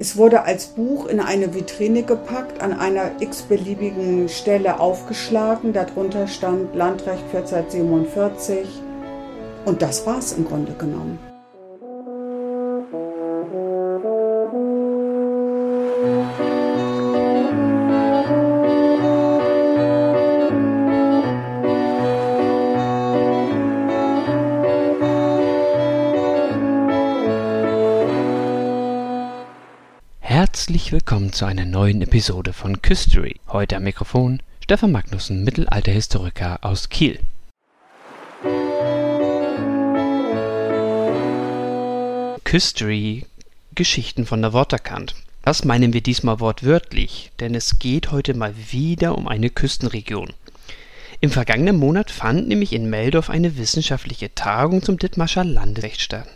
Es wurde als Buch in eine Vitrine gepackt, an einer x-beliebigen Stelle aufgeschlagen. Darunter stand Landrecht 1447. Und das war es im Grunde genommen. Zu einer neuen Episode von Küstery. Heute am Mikrofon Stefan Magnussen, Mittelalterhistoriker aus Kiel. Küstery Geschichten von der Waterkant. Das meinen wir diesmal wortwörtlich, denn es geht heute mal wieder um eine Küstenregion. Im vergangenen Monat fand nämlich in Meldorf eine wissenschaftliche Tagung zum Dithmarscher Landrecht statt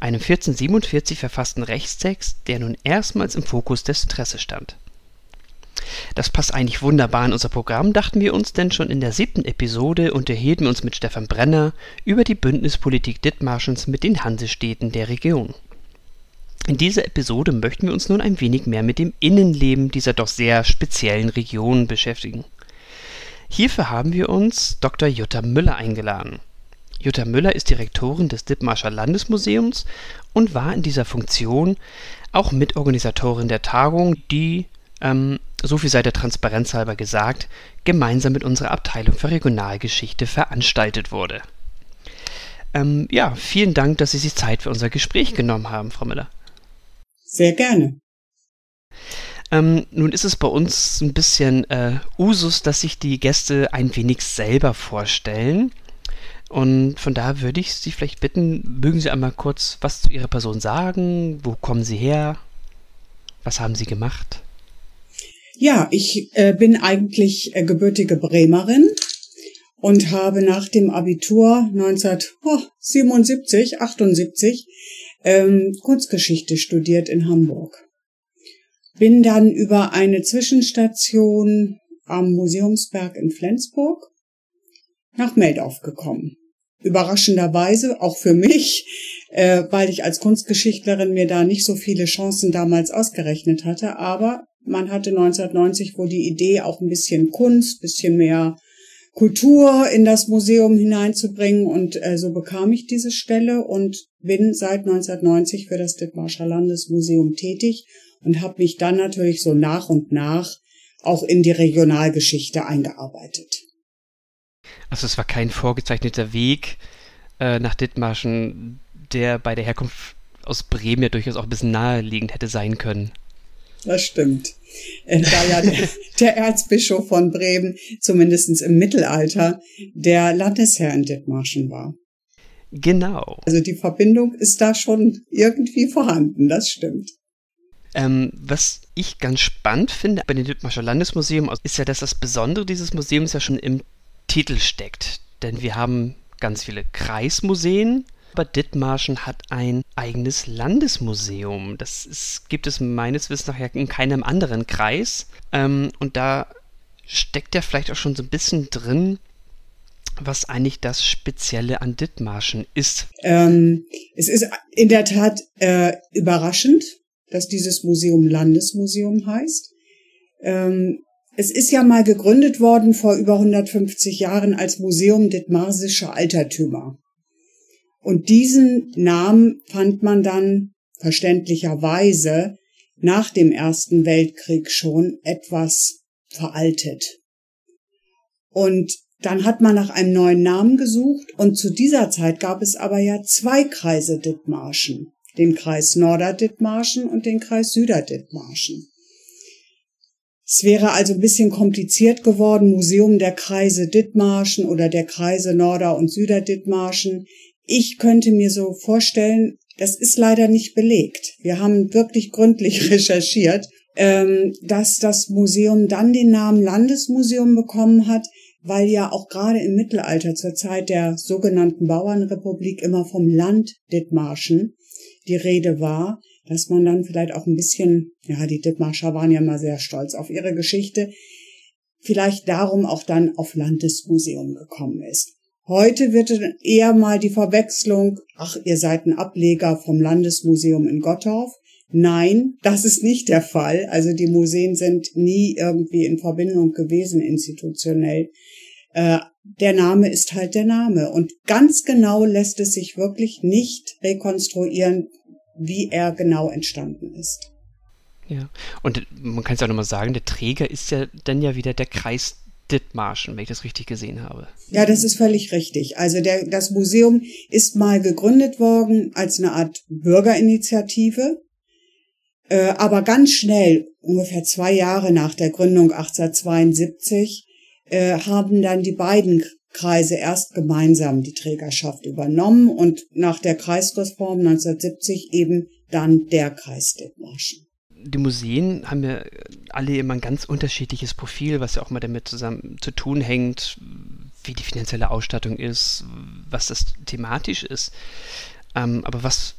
einem 1447 verfassten Rechtstext, der nun erstmals im Fokus des Interesses stand. Das passt eigentlich wunderbar in unser Programm, dachten wir uns, denn schon in der siebten Episode unterhielten wir uns mit Stefan Brenner über die Bündnispolitik Dithmarschens mit den Hansestädten der Region. In dieser Episode möchten wir uns nun ein wenig mehr mit dem Innenleben dieser doch sehr speziellen Region beschäftigen. Hierfür haben wir uns Dr. Jutta Müller eingeladen. Jutta Müller ist Direktorin des Dithmarscher Landesmuseums und war in dieser Funktion auch Mitorganisatorin der Tagung, die, ähm, so viel sei der Transparenz halber gesagt, gemeinsam mit unserer Abteilung für Regionalgeschichte veranstaltet wurde. Ähm, ja, vielen Dank, dass Sie sich Zeit für unser Gespräch genommen haben, Frau Müller. Sehr gerne. Ähm, nun ist es bei uns ein bisschen äh, Usus, dass sich die Gäste ein wenig selber vorstellen. Und von da würde ich Sie vielleicht bitten, mögen Sie einmal kurz was zu Ihrer Person sagen? Wo kommen Sie her? Was haben Sie gemacht? Ja, ich äh, bin eigentlich äh, gebürtige Bremerin und habe nach dem Abitur 1977, 78 ähm, Kunstgeschichte studiert in Hamburg. Bin dann über eine Zwischenstation am Museumsberg in Flensburg nach Meldorf gekommen überraschenderweise auch für mich, äh, weil ich als Kunstgeschichtlerin mir da nicht so viele Chancen damals ausgerechnet hatte. Aber man hatte 1990 wohl die Idee, auch ein bisschen Kunst, bisschen mehr Kultur in das Museum hineinzubringen. Und äh, so bekam ich diese Stelle und bin seit 1990 für das Dithmarscher Landesmuseum tätig und habe mich dann natürlich so nach und nach auch in die Regionalgeschichte eingearbeitet. Also es war kein vorgezeichneter Weg äh, nach Dithmarschen, der bei der Herkunft aus Bremen ja durchaus auch ein bisschen naheliegend hätte sein können. Das stimmt. Äh, da ja der, der Erzbischof von Bremen, zumindest im Mittelalter, der Landesherr in Dithmarschen war. Genau. Also die Verbindung ist da schon irgendwie vorhanden, das stimmt. Ähm, was ich ganz spannend finde bei dem Dithmarscher Landesmuseum ist ja, dass das Besondere dieses Museums ja schon im Titel steckt. Denn wir haben ganz viele Kreismuseen, aber Dithmarschen hat ein eigenes Landesmuseum. Das ist, gibt es meines Wissens nach in keinem anderen Kreis. Ähm, und da steckt ja vielleicht auch schon so ein bisschen drin, was eigentlich das Spezielle an Dithmarschen ist. Ähm, es ist in der Tat äh, überraschend, dass dieses Museum Landesmuseum heißt. Ähm, es ist ja mal gegründet worden vor über 150 Jahren als Museum Dithmarsischer Altertümer. Und diesen Namen fand man dann verständlicherweise nach dem Ersten Weltkrieg schon etwas veraltet. Und dann hat man nach einem neuen Namen gesucht und zu dieser Zeit gab es aber ja zwei Kreise Dithmarschen, den Kreis Norderdithmarschen und den Kreis Süderdithmarschen. Es wäre also ein bisschen kompliziert geworden, Museum der Kreise Dithmarschen oder der Kreise Norder- und Süderdithmarschen. Ich könnte mir so vorstellen, das ist leider nicht belegt. Wir haben wirklich gründlich recherchiert, ähm, dass das Museum dann den Namen Landesmuseum bekommen hat, weil ja auch gerade im Mittelalter zur Zeit der sogenannten Bauernrepublik immer vom Land Dithmarschen die Rede war dass man dann vielleicht auch ein bisschen, ja, die Dithmarscher waren ja mal sehr stolz auf ihre Geschichte, vielleicht darum auch dann auf Landesmuseum gekommen ist. Heute wird eher mal die Verwechslung, ach, ihr seid ein Ableger vom Landesmuseum in Gottorf. Nein, das ist nicht der Fall. Also die Museen sind nie irgendwie in Verbindung gewesen institutionell. Äh, der Name ist halt der Name. Und ganz genau lässt es sich wirklich nicht rekonstruieren, wie er genau entstanden ist. Ja, und man kann es auch nochmal sagen, der Träger ist ja dann ja wieder der Kreis Dithmarschen, wenn ich das richtig gesehen habe. Ja, das ist völlig richtig. Also der, das Museum ist mal gegründet worden als eine Art Bürgerinitiative, äh, aber ganz schnell, ungefähr zwei Jahre nach der Gründung 1872, äh, haben dann die beiden Kreise erst gemeinsam die Trägerschaft übernommen und nach der Kreisreform 1970 eben dann der Kreis Dithmarschen die Museen haben ja alle immer ein ganz unterschiedliches Profil, was ja auch mal damit zusammen zu tun hängt, wie die finanzielle Ausstattung ist, was das thematisch ist. Ähm, aber was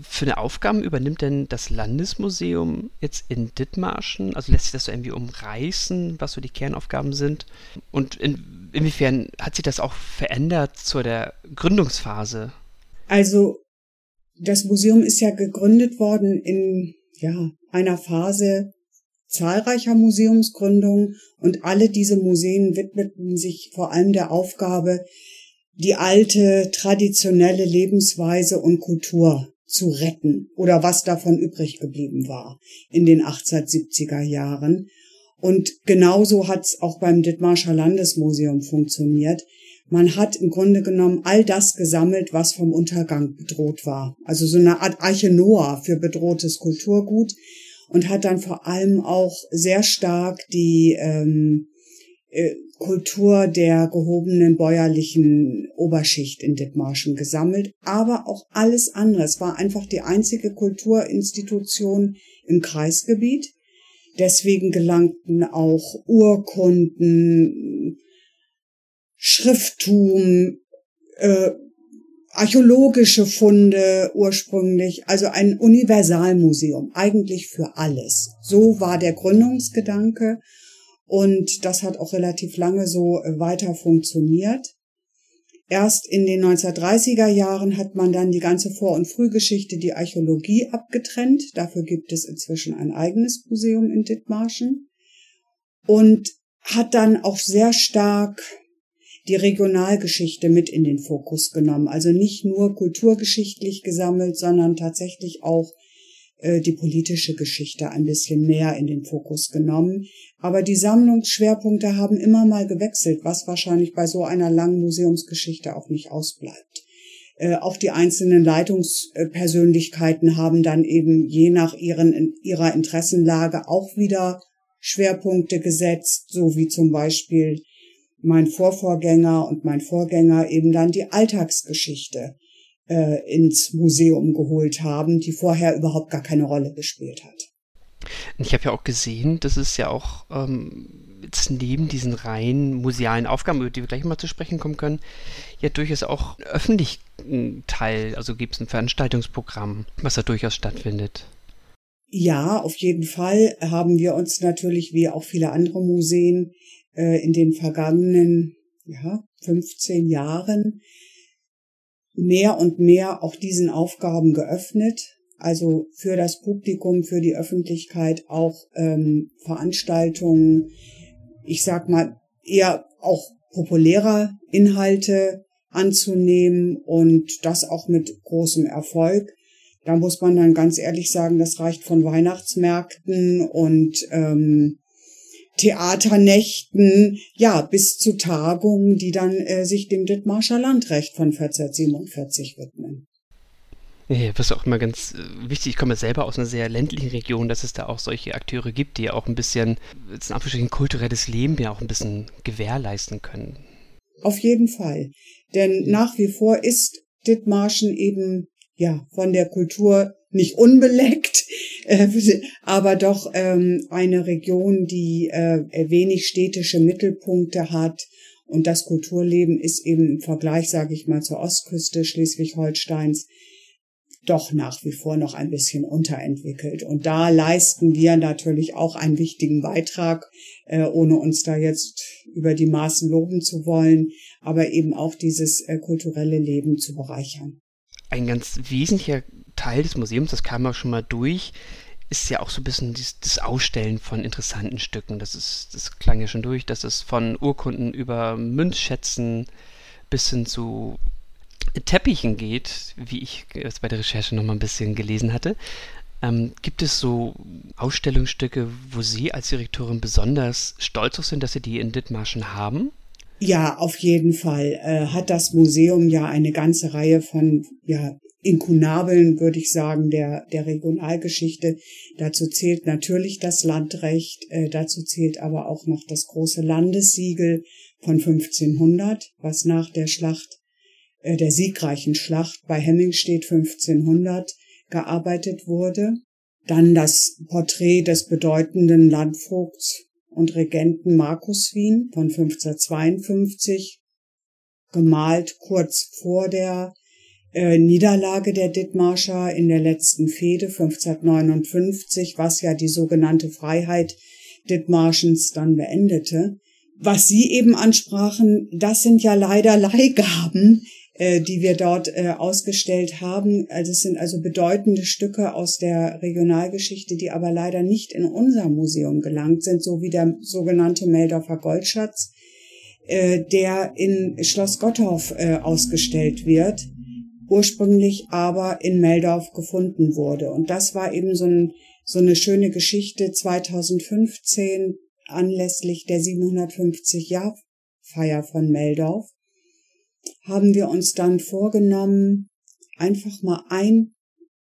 für eine Aufgaben übernimmt denn das Landesmuseum jetzt in Dithmarschen? Also lässt sich das so irgendwie umreißen, was so die Kernaufgaben sind? Und in, inwiefern hat sich das auch verändert zu der Gründungsphase? Also das Museum ist ja gegründet worden in ja, einer Phase zahlreicher Museumsgründungen und alle diese Museen widmeten sich vor allem der Aufgabe, die alte traditionelle Lebensweise und Kultur zu retten oder was davon übrig geblieben war in den 1870er Jahren. Und genauso hat es auch beim Dithmarscher Landesmuseum funktioniert. Man hat im Grunde genommen all das gesammelt, was vom Untergang bedroht war. Also so eine Art Arche Noah für bedrohtes Kulturgut und hat dann vor allem auch sehr stark die ähm, äh, Kultur der gehobenen bäuerlichen Oberschicht in Dithmarschen gesammelt, aber auch alles andere. Es war einfach die einzige Kulturinstitution im Kreisgebiet. Deswegen gelangten auch Urkunden, Schrifttum, äh, archäologische Funde ursprünglich, also ein Universalmuseum, eigentlich für alles. So war der Gründungsgedanke und das hat auch relativ lange so äh, weiter funktioniert. Erst in den 1930er Jahren hat man dann die ganze Vor- und Frühgeschichte, die Archäologie abgetrennt. Dafür gibt es inzwischen ein eigenes Museum in Dithmarschen und hat dann auch sehr stark die Regionalgeschichte mit in den Fokus genommen. Also nicht nur kulturgeschichtlich gesammelt, sondern tatsächlich auch die politische Geschichte ein bisschen mehr in den Fokus genommen. Aber die Sammlungsschwerpunkte haben immer mal gewechselt, was wahrscheinlich bei so einer langen Museumsgeschichte auch nicht ausbleibt. Äh, auch die einzelnen Leitungspersönlichkeiten haben dann eben je nach ihren, ihrer Interessenlage auch wieder Schwerpunkte gesetzt, so wie zum Beispiel mein Vorvorgänger und mein Vorgänger eben dann die Alltagsgeschichte äh, ins Museum geholt haben, die vorher überhaupt gar keine Rolle gespielt hat. Ich habe ja auch gesehen, dass es ja auch ähm, jetzt neben diesen rein musealen Aufgaben, über die wir gleich mal zu sprechen kommen können, ja durchaus auch öffentlichen Teil, also gibt es ein Veranstaltungsprogramm, was da durchaus stattfindet. Ja, auf jeden Fall haben wir uns natürlich wie auch viele andere Museen äh, in den vergangenen ja, 15 Jahren mehr und mehr auch diesen Aufgaben geöffnet. Also für das Publikum, für die Öffentlichkeit auch ähm, Veranstaltungen, ich sag mal eher auch populärer Inhalte anzunehmen und das auch mit großem Erfolg. Da muss man dann ganz ehrlich sagen, das reicht von Weihnachtsmärkten und ähm, Theaternächten, ja, bis zu Tagungen, die dann äh, sich dem Dithmarscher Landrecht von 1447 widmen. Ja, das ist auch immer ganz äh, wichtig. Ich komme selber aus einer sehr ländlichen Region, dass es da auch solche Akteure gibt, die auch ein bisschen, jetzt in Anführungsstrichen, kulturelles Leben ja auch ein bisschen gewährleisten können. Auf jeden Fall. Denn nach wie vor ist Dithmarschen eben, ja, von der Kultur nicht unbeleckt, äh, aber doch ähm, eine Region, die äh, wenig städtische Mittelpunkte hat. Und das Kulturleben ist eben im Vergleich, sage ich mal, zur Ostküste Schleswig-Holsteins doch nach wie vor noch ein bisschen unterentwickelt. Und da leisten wir natürlich auch einen wichtigen Beitrag, äh, ohne uns da jetzt über die Maßen loben zu wollen, aber eben auch dieses äh, kulturelle Leben zu bereichern. Ein ganz wesentlicher Teil des Museums, das kam auch schon mal durch, ist ja auch so ein bisschen das, Ausstellen von interessanten Stücken. Das ist, das klang ja schon durch, dass es von Urkunden über Münzschätzen bis hin zu Teppichen geht, wie ich es bei der Recherche noch mal ein bisschen gelesen hatte. Ähm, gibt es so Ausstellungsstücke, wo Sie als Direktorin besonders stolz auf sind, dass Sie die in Dithmarschen haben? Ja, auf jeden Fall äh, hat das Museum ja eine ganze Reihe von ja, Inkunabeln, würde ich sagen, der, der Regionalgeschichte. Dazu zählt natürlich das Landrecht, äh, dazu zählt aber auch noch das große Landessiegel von 1500, was nach der Schlacht, äh, der siegreichen Schlacht bei Hemmingstedt 1500 gearbeitet wurde. Dann das Porträt des bedeutenden Landvogts und Regenten Markus Wien von 1552, gemalt kurz vor der äh, Niederlage der Dithmarscher in der letzten Fehde 1559, was ja die sogenannte Freiheit Dithmarschens dann beendete. Was Sie eben ansprachen, das sind ja leider Leihgaben, äh, die wir dort äh, ausgestellt haben. Also es sind also bedeutende Stücke aus der Regionalgeschichte, die aber leider nicht in unser Museum gelangt sind, so wie der sogenannte Meldorfer Goldschatz, der in Schloss Gotthof äh, ausgestellt wird ursprünglich aber in Meldorf gefunden wurde. Und das war eben so, ein, so eine schöne Geschichte 2015 anlässlich der 750 Jahr Feier von Meldorf haben wir uns dann vorgenommen, einfach mal ein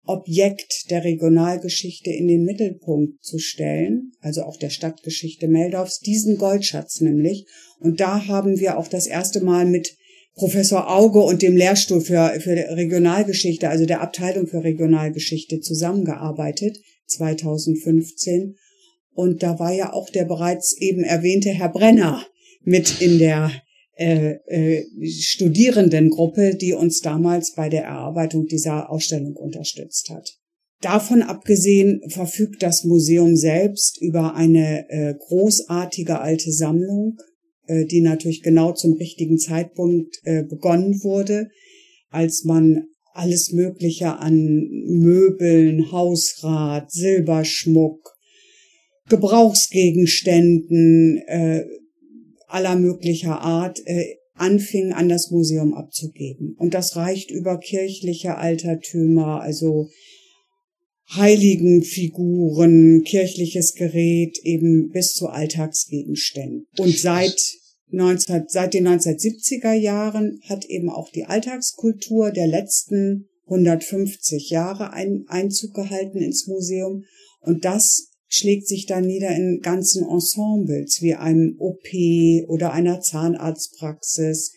Objekt der Regionalgeschichte in den Mittelpunkt zu stellen, also auch der Stadtgeschichte Meldorfs, diesen Goldschatz nämlich. Und da haben wir auch das erste Mal mit Professor Auge und dem Lehrstuhl für, für Regionalgeschichte, also der Abteilung für Regionalgeschichte zusammengearbeitet, 2015. Und da war ja auch der bereits eben erwähnte Herr Brenner mit in der äh, äh, Studierendengruppe, die uns damals bei der Erarbeitung dieser Ausstellung unterstützt hat. Davon abgesehen verfügt das Museum selbst über eine äh, großartige alte Sammlung äh, die natürlich genau zum richtigen Zeitpunkt äh, begonnen wurde, als man alles Mögliche an Möbeln, Hausrat, Silberschmuck, Gebrauchsgegenständen äh, aller möglicher Art anfing an das Museum abzugeben. Und das reicht über kirchliche Altertümer, also Heiligenfiguren, kirchliches Gerät eben bis zu Alltagsgegenständen. Und seit 19, seit den 1970er Jahren hat eben auch die Alltagskultur der letzten 150 Jahre ein, Einzug gehalten ins Museum. Und das schlägt sich dann nieder in ganzen Ensembles wie einem OP oder einer Zahnarztpraxis,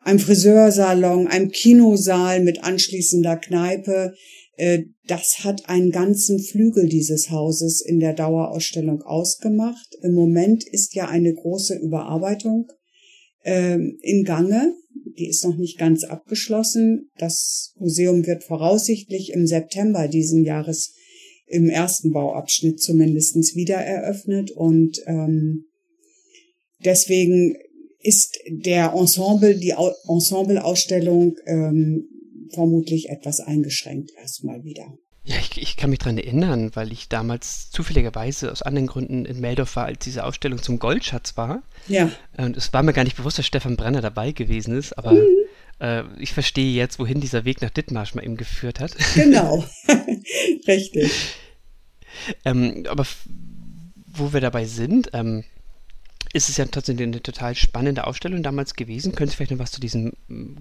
einem Friseursalon, einem Kinosaal mit anschließender Kneipe. Äh, das hat einen ganzen Flügel dieses Hauses in der Dauerausstellung ausgemacht. Im Moment ist ja eine große Überarbeitung ähm, in Gange. Die ist noch nicht ganz abgeschlossen. Das Museum wird voraussichtlich im September diesen Jahres im ersten Bauabschnitt zumindestens wieder eröffnet und ähm, deswegen ist der Ensemble, die Ensembleausstellung ähm, vermutlich etwas eingeschränkt erstmal wieder. Ja, ich, ich kann mich daran erinnern, weil ich damals zufälligerweise aus anderen Gründen in Meldorf war, als diese Ausstellung zum Goldschatz war. Ja. Und es war mir gar nicht bewusst, dass Stefan Brenner dabei gewesen ist, aber mhm. äh, ich verstehe jetzt, wohin dieser Weg nach Dithmarsch mal eben geführt hat. Genau, richtig. ähm, aber wo wir dabei sind, ähm, ist es ja tatsächlich eine total spannende Ausstellung damals gewesen. Können Sie vielleicht noch was zu diesem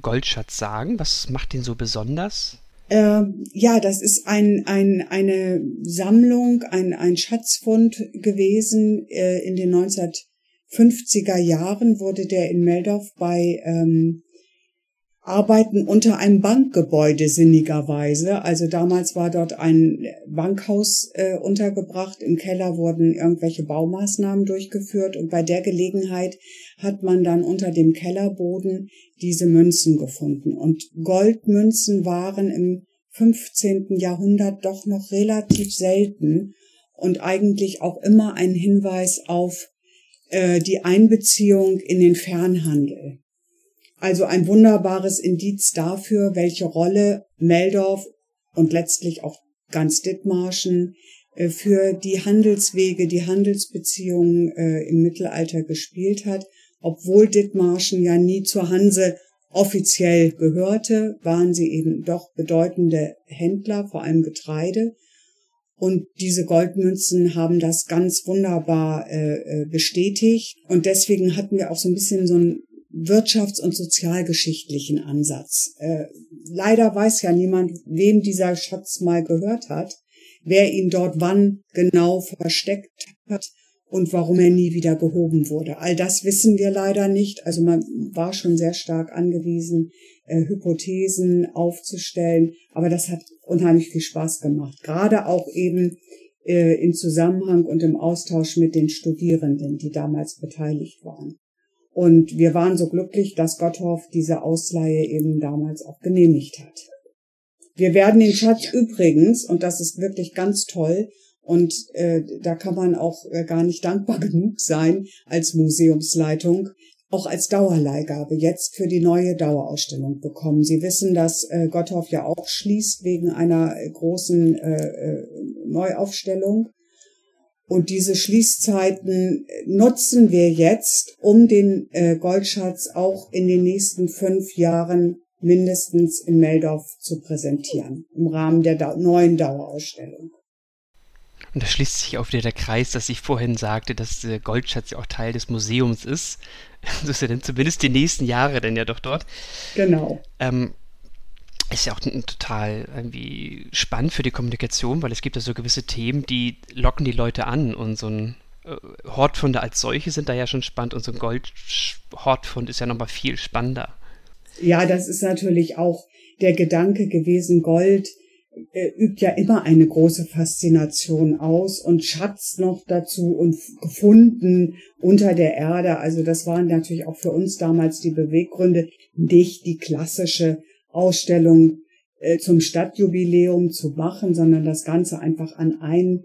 Goldschatz sagen? Was macht den so besonders? Äh, ja, das ist ein, ein, eine Sammlung, ein, ein Schatzfund gewesen. Äh, in den 1950er Jahren wurde der in Meldorf bei ähm, arbeiten unter einem Bankgebäude sinnigerweise. Also damals war dort ein Bankhaus äh, untergebracht. Im Keller wurden irgendwelche Baumaßnahmen durchgeführt und bei der Gelegenheit hat man dann unter dem Kellerboden diese Münzen gefunden. Und Goldmünzen waren im 15. Jahrhundert doch noch relativ selten und eigentlich auch immer ein Hinweis auf äh, die Einbeziehung in den Fernhandel. Also ein wunderbares Indiz dafür, welche Rolle Meldorf und letztlich auch ganz Dithmarschen äh, für die Handelswege, die Handelsbeziehungen äh, im Mittelalter gespielt hat. Obwohl Dithmarschen ja nie zur Hanse offiziell gehörte, waren sie eben doch bedeutende Händler, vor allem Getreide. Und diese Goldmünzen haben das ganz wunderbar äh, äh bestätigt. Und deswegen hatten wir auch so ein bisschen so einen wirtschafts- und sozialgeschichtlichen Ansatz. Äh, leider weiß ja niemand, wem dieser Schatz mal gehört hat, wer ihn dort wann genau versteckt hat und warum er nie wieder gehoben wurde. All das wissen wir leider nicht. Also man war schon sehr stark angewiesen, äh, Hypothesen aufzustellen, aber das hat unheimlich viel Spaß gemacht. Gerade auch eben äh, in Zusammenhang und im Austausch mit den Studierenden, die damals beteiligt waren. Und wir waren so glücklich, dass Gotthoff diese Ausleihe eben damals auch genehmigt hat. Wir werden den Schatz übrigens, und das ist wirklich ganz toll, und äh, da kann man auch äh, gar nicht dankbar genug sein als Museumsleitung, auch als Dauerleihgabe jetzt für die neue Dauerausstellung bekommen. Sie wissen, dass äh, Gotthoff ja auch schließt wegen einer äh, großen äh, äh, Neuaufstellung. Und diese Schließzeiten nutzen wir jetzt, um den äh, Goldschatz auch in den nächsten fünf Jahren mindestens in Meldorf zu präsentieren, im Rahmen der da neuen Dauerausstellung. Und da schließt sich auch wieder der Kreis, dass ich vorhin sagte, dass der Goldschatz ja auch Teil des Museums ist. So ist er denn zumindest die nächsten Jahre denn ja doch dort. Genau. Ähm, ist ja auch total irgendwie spannend für die Kommunikation, weil es gibt ja so gewisse Themen, die locken die Leute an und so ein äh, Hortfunde als solche sind da ja schon spannend und so ein Goldhortfund ist ja nochmal viel spannender. Ja, das ist natürlich auch der Gedanke gewesen, Gold äh, übt ja immer eine große Faszination aus und Schatz noch dazu und gefunden unter der Erde. Also das waren natürlich auch für uns damals die Beweggründe, nicht die klassische Ausstellung äh, zum Stadtjubiläum zu machen, sondern das Ganze einfach an ein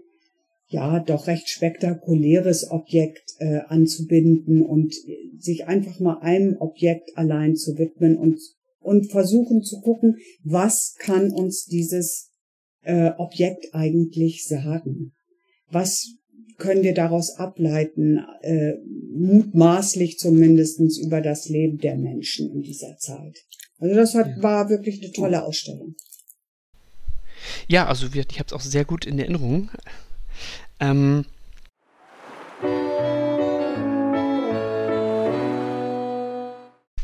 ja doch recht spektakuläres Objekt äh, anzubinden und sich einfach mal einem Objekt allein zu widmen und und versuchen zu gucken, was kann uns dieses äh, Objekt eigentlich sagen? Was können wir daraus ableiten, äh, mutmaßlich zumindestens über das Leben der Menschen in dieser Zeit? Also das hat, ja. war wirklich eine tolle Ausstellung. Ja, also ich habe es auch sehr gut in Erinnerung. Ähm,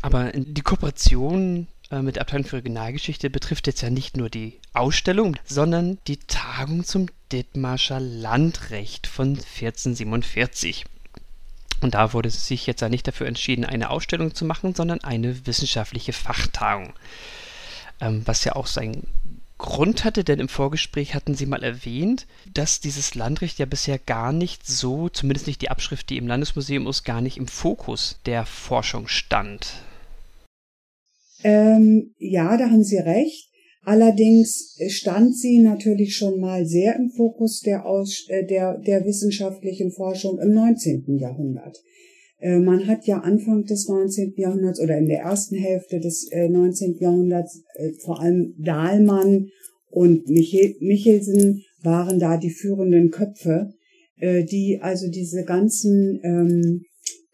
aber die Kooperation äh, mit der Abteilung für Regionalgeschichte betrifft jetzt ja nicht nur die Ausstellung, sondern die Tagung zum Dithmarscher Landrecht von 1447. Und da wurde sich jetzt ja nicht dafür entschieden, eine Ausstellung zu machen, sondern eine wissenschaftliche Fachtagung. Ähm, was ja auch seinen Grund hatte, denn im Vorgespräch hatten Sie mal erwähnt, dass dieses Landrecht ja bisher gar nicht so, zumindest nicht die Abschrift, die im Landesmuseum ist, gar nicht im Fokus der Forschung stand. Ähm, ja, da haben Sie recht. Allerdings stand sie natürlich schon mal sehr im Fokus der, Aus äh, der, der wissenschaftlichen Forschung im 19. Jahrhundert. Äh, man hat ja Anfang des 19. Jahrhunderts oder in der ersten Hälfte des 19. Äh, Jahrhunderts vor allem Dahlmann und Michel Michelsen waren da die führenden Köpfe, die also diese ganzen ähm,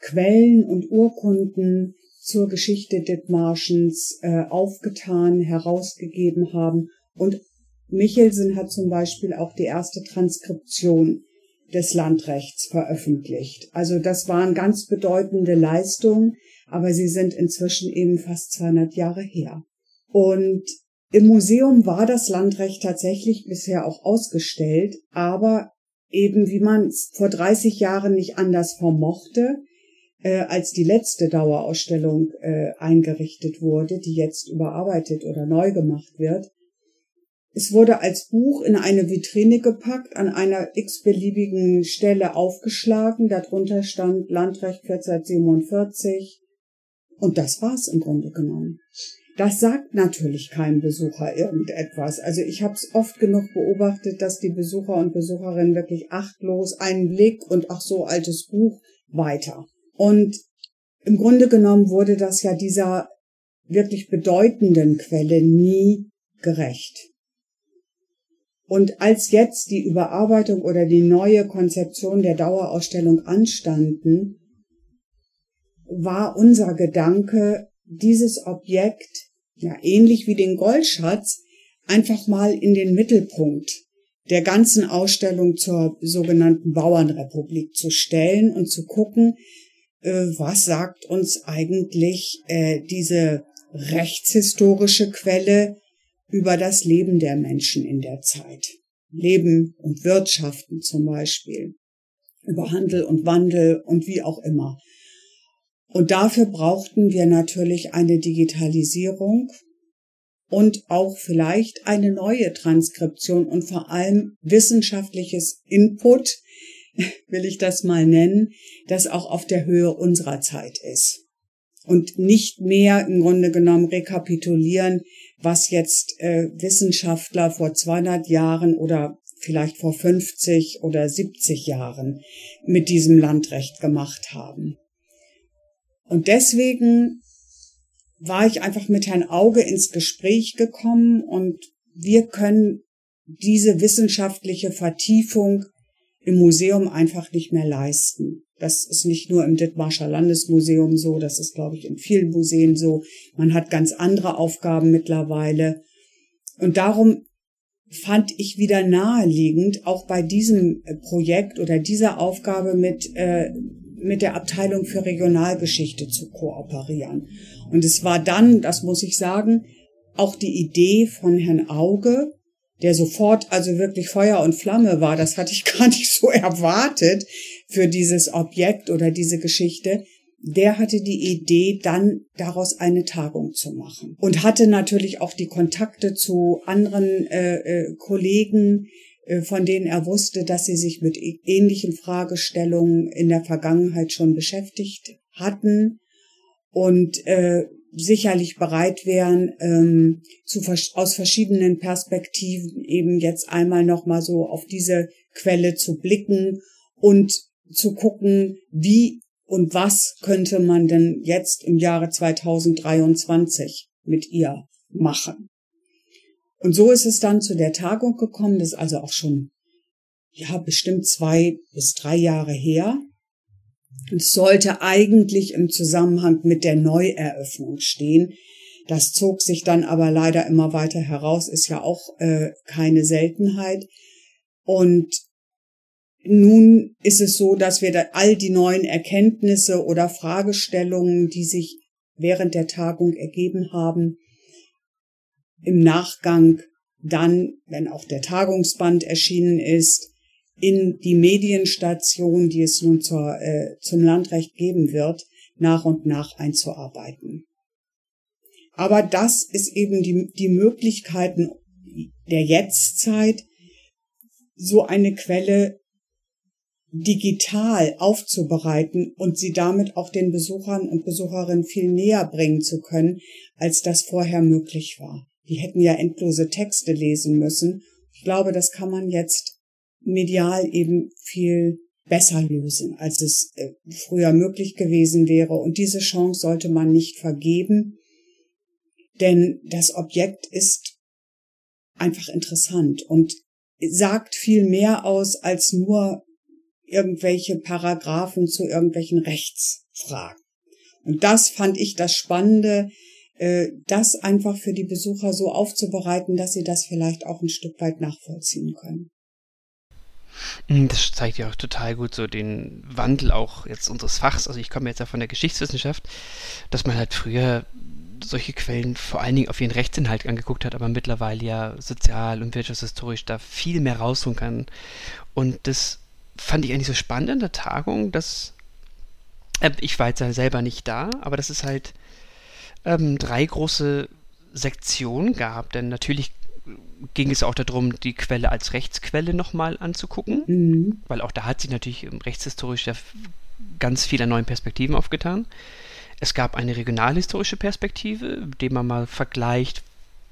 Quellen und Urkunden zur Geschichte Dithmarschens äh, aufgetan, herausgegeben haben. Und Michelsen hat zum Beispiel auch die erste Transkription des Landrechts veröffentlicht. Also das waren ganz bedeutende Leistungen, aber sie sind inzwischen eben fast 200 Jahre her. Und im Museum war das Landrecht tatsächlich bisher auch ausgestellt, aber eben wie man es vor 30 Jahren nicht anders vermochte, äh, als die letzte Dauerausstellung äh, eingerichtet wurde, die jetzt überarbeitet oder neu gemacht wird. Es wurde als Buch in eine Vitrine gepackt, an einer x-beliebigen Stelle aufgeschlagen. Darunter stand Landrecht 1447. Und das war's im Grunde genommen. Das sagt natürlich kein Besucher irgendetwas. Also ich habe es oft genug beobachtet, dass die Besucher und Besucherinnen wirklich achtlos einen Blick und ach so altes Buch weiter. Und im Grunde genommen wurde das ja dieser wirklich bedeutenden Quelle nie gerecht. Und als jetzt die Überarbeitung oder die neue Konzeption der Dauerausstellung anstanden, war unser Gedanke, dieses Objekt, ja ähnlich wie den Goldschatz, einfach mal in den Mittelpunkt der ganzen Ausstellung zur sogenannten Bauernrepublik zu stellen und zu gucken, was sagt uns eigentlich äh, diese rechtshistorische Quelle über das Leben der Menschen in der Zeit. Leben und Wirtschaften zum Beispiel, über Handel und Wandel und wie auch immer. Und dafür brauchten wir natürlich eine Digitalisierung und auch vielleicht eine neue Transkription und vor allem wissenschaftliches Input, will ich das mal nennen, das auch auf der Höhe unserer Zeit ist. Und nicht mehr im Grunde genommen rekapitulieren, was jetzt äh, Wissenschaftler vor 200 Jahren oder vielleicht vor 50 oder 70 Jahren mit diesem Landrecht gemacht haben. Und deswegen war ich einfach mit Herrn Auge ins Gespräch gekommen und wir können diese wissenschaftliche Vertiefung im Museum einfach nicht mehr leisten. Das ist nicht nur im Dithmarscher Landesmuseum so, das ist, glaube ich, in vielen Museen so. Man hat ganz andere Aufgaben mittlerweile. Und darum fand ich wieder naheliegend, auch bei diesem Projekt oder dieser Aufgabe mit, äh, mit der Abteilung für Regionalgeschichte zu kooperieren. Und es war dann, das muss ich sagen, auch die Idee von Herrn Auge, der sofort also wirklich Feuer und Flamme war, das hatte ich gar nicht so erwartet für dieses Objekt oder diese Geschichte, der hatte die Idee, dann daraus eine Tagung zu machen und hatte natürlich auch die Kontakte zu anderen äh, äh, Kollegen, äh, von denen er wusste, dass sie sich mit ähnlichen Fragestellungen in der Vergangenheit schon beschäftigt hatten. Und äh, sicherlich bereit wären, ähm, zu, aus verschiedenen Perspektiven eben jetzt einmal nochmal so auf diese Quelle zu blicken und zu gucken, wie und was könnte man denn jetzt im Jahre 2023 mit ihr machen. Und so ist es dann zu der Tagung gekommen, das ist also auch schon, ja, bestimmt zwei bis drei Jahre her. Es sollte eigentlich im Zusammenhang mit der Neueröffnung stehen. Das zog sich dann aber leider immer weiter heraus, ist ja auch äh, keine Seltenheit. Und nun ist es so, dass wir all die neuen Erkenntnisse oder Fragestellungen, die sich während der Tagung ergeben haben, im Nachgang dann, wenn auch der Tagungsband erschienen ist, in die Medienstation, die es nun zur, äh, zum Landrecht geben wird, nach und nach einzuarbeiten. Aber das ist eben die, die Möglichkeiten der Jetztzeit, so eine Quelle digital aufzubereiten und sie damit auch den Besuchern und Besucherinnen viel näher bringen zu können, als das vorher möglich war. Die hätten ja endlose Texte lesen müssen. Ich glaube, das kann man jetzt medial eben viel besser lösen, als es äh, früher möglich gewesen wäre. Und diese Chance sollte man nicht vergeben, denn das Objekt ist einfach interessant und sagt viel mehr aus als nur irgendwelche Paragraphen zu irgendwelchen Rechtsfragen. Und das fand ich das Spannende, äh, das einfach für die Besucher so aufzubereiten, dass sie das vielleicht auch ein Stück weit nachvollziehen können. Hm, das zeigt ja auch total gut so den Wandel auch jetzt unseres Fachs. Also ich komme jetzt ja von der Geschichtswissenschaft, dass man halt früher solche Quellen vor allen Dingen auf ihren Rechtsinhalt angeguckt hat, aber mittlerweile ja sozial- und wirtschaftshistorisch da viel mehr rausholen kann. Und das fand ich eigentlich so spannend in der Tagung, dass äh, ich war jetzt selber nicht da, aber dass es halt ähm, drei große Sektionen gab, denn natürlich ging es auch darum, die Quelle als Rechtsquelle nochmal anzugucken, mhm. weil auch da hat sich natürlich rechtshistorisch ja ganz viele neue Perspektiven aufgetan. Es gab eine regionalhistorische Perspektive, indem man mal vergleicht,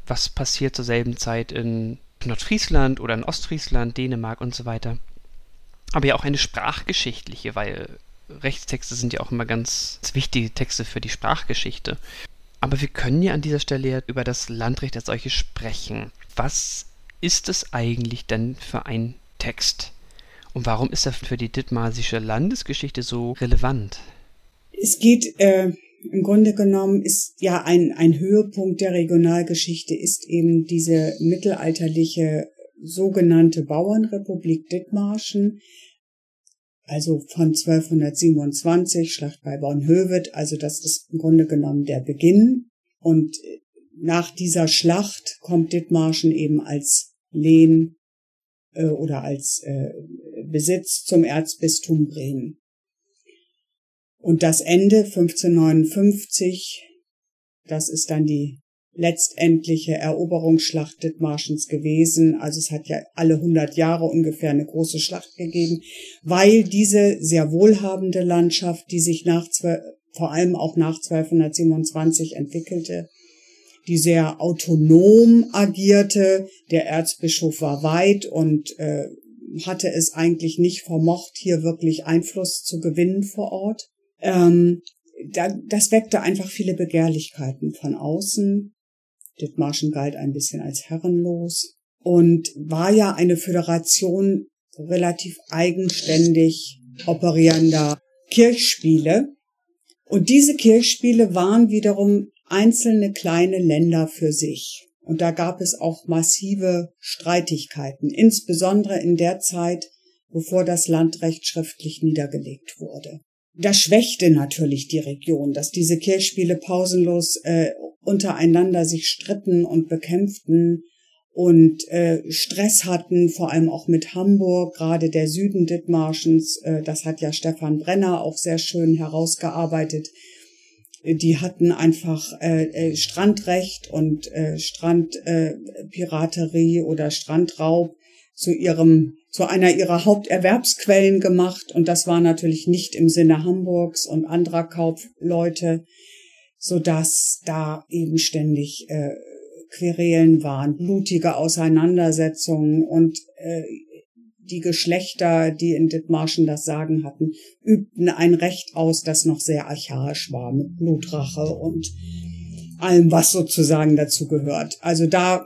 was passiert zur selben Zeit in Nordfriesland oder in Ostfriesland, Dänemark und so weiter. Aber ja auch eine sprachgeschichtliche, weil Rechtstexte sind ja auch immer ganz wichtige Texte für die Sprachgeschichte. Aber wir können ja an dieser Stelle über das Landrecht als solches sprechen. Was ist es eigentlich denn für ein Text? Und warum ist er für die dithmarsische Landesgeschichte so relevant? Es geht äh, im Grunde genommen ist ja ein, ein Höhepunkt der Regionalgeschichte ist eben diese mittelalterliche sogenannte Bauernrepublik Dithmarschen, also von 1227, Schlacht bei Bornhöved, also das ist im Grunde genommen der Beginn. Und nach dieser Schlacht kommt Dithmarschen eben als Lehen äh, oder als äh, Besitz zum Erzbistum Bremen. Und das Ende 1559, das ist dann die letztendliche Eroberungsschlacht Dithmarschens gewesen. Also es hat ja alle 100 Jahre ungefähr eine große Schlacht gegeben, weil diese sehr wohlhabende Landschaft, die sich nach, vor allem auch nach 1227 entwickelte, die sehr autonom agierte. Der Erzbischof war weit und äh, hatte es eigentlich nicht vermocht, hier wirklich Einfluss zu gewinnen vor Ort. Ähm, da, das weckte einfach viele Begehrlichkeiten von außen. Dithmarschen galt ein bisschen als herrenlos und war ja eine Föderation relativ eigenständig operierender Kirchspiele. Und diese Kirchspiele waren wiederum einzelne kleine Länder für sich. Und da gab es auch massive Streitigkeiten, insbesondere in der Zeit, bevor das Landrecht schriftlich niedergelegt wurde. Das schwächte natürlich die Region, dass diese Kirchspiele pausenlos äh, untereinander sich stritten und bekämpften und äh, Stress hatten, vor allem auch mit Hamburg, gerade der Süden Dithmarschens, äh, das hat ja Stefan Brenner auch sehr schön herausgearbeitet. Die hatten einfach äh, äh, Strandrecht und äh, Strandpiraterie äh, oder Strandraub zu ihrem zu einer ihrer Haupterwerbsquellen gemacht und das war natürlich nicht im Sinne Hamburgs und anderer Kaufleute so dass da eben ständig äh, Querelen waren, blutige Auseinandersetzungen und äh, die Geschlechter, die in Dithmarschen das Sagen hatten, übten ein Recht aus, das noch sehr archaisch war, mit Blutrache und allem, was sozusagen dazu gehört. Also da